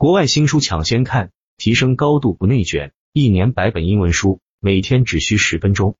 国外新书抢先看，提升高度不内卷，一年百本英文书，每天只需十分钟。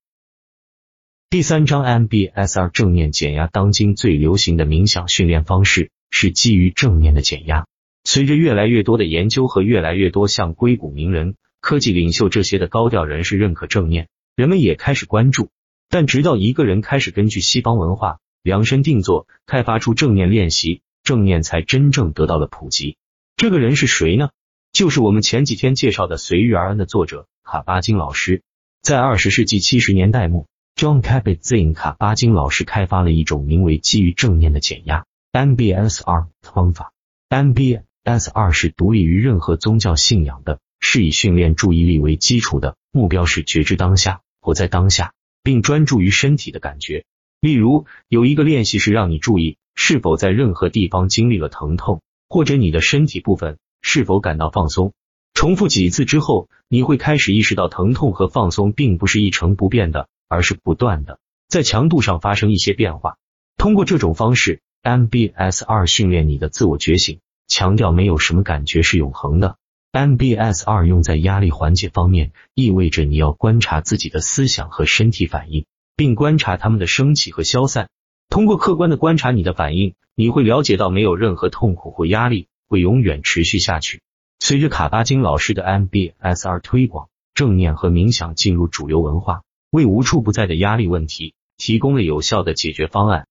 第三章 MBSR 正念减压，当今最流行的冥想训练方式是基于正念的减压。随着越来越多的研究和越来越多像硅谷名人、科技领袖这些的高调人士认可正念，人们也开始关注。但直到一个人开始根据西方文化量身定做，开发出正念练习，正念才真正得到了普及。这个人是谁呢？就是我们前几天介绍的《随遇而安》的作者卡巴金老师。在二十世纪七十年代末，John Kabat-Zinn 卡巴金老师开发了一种名为基于正念的减压 （MBSR） 方法。MBSR 是独立于任何宗教信仰的，是以训练注意力为基础的，目标是觉知当下，活在当下，并专注于身体的感觉。例如，有一个练习是让你注意是否在任何地方经历了疼痛。或者你的身体部分是否感到放松？重复几次之后，你会开始意识到疼痛和放松并不是一成不变的，而是不断的在强度上发生一些变化。通过这种方式，MBSR 训练你的自我觉醒，强调没有什么感觉是永恒的。MBSR 用在压力缓解方面，意味着你要观察自己的思想和身体反应，并观察他们的升起和消散。通过客观的观察你的反应，你会了解到没有任何痛苦或压力会永远持续下去。随着卡巴金老师的 MBSR 推广，正念和冥想进入主流文化，为无处不在的压力问题提供了有效的解决方案。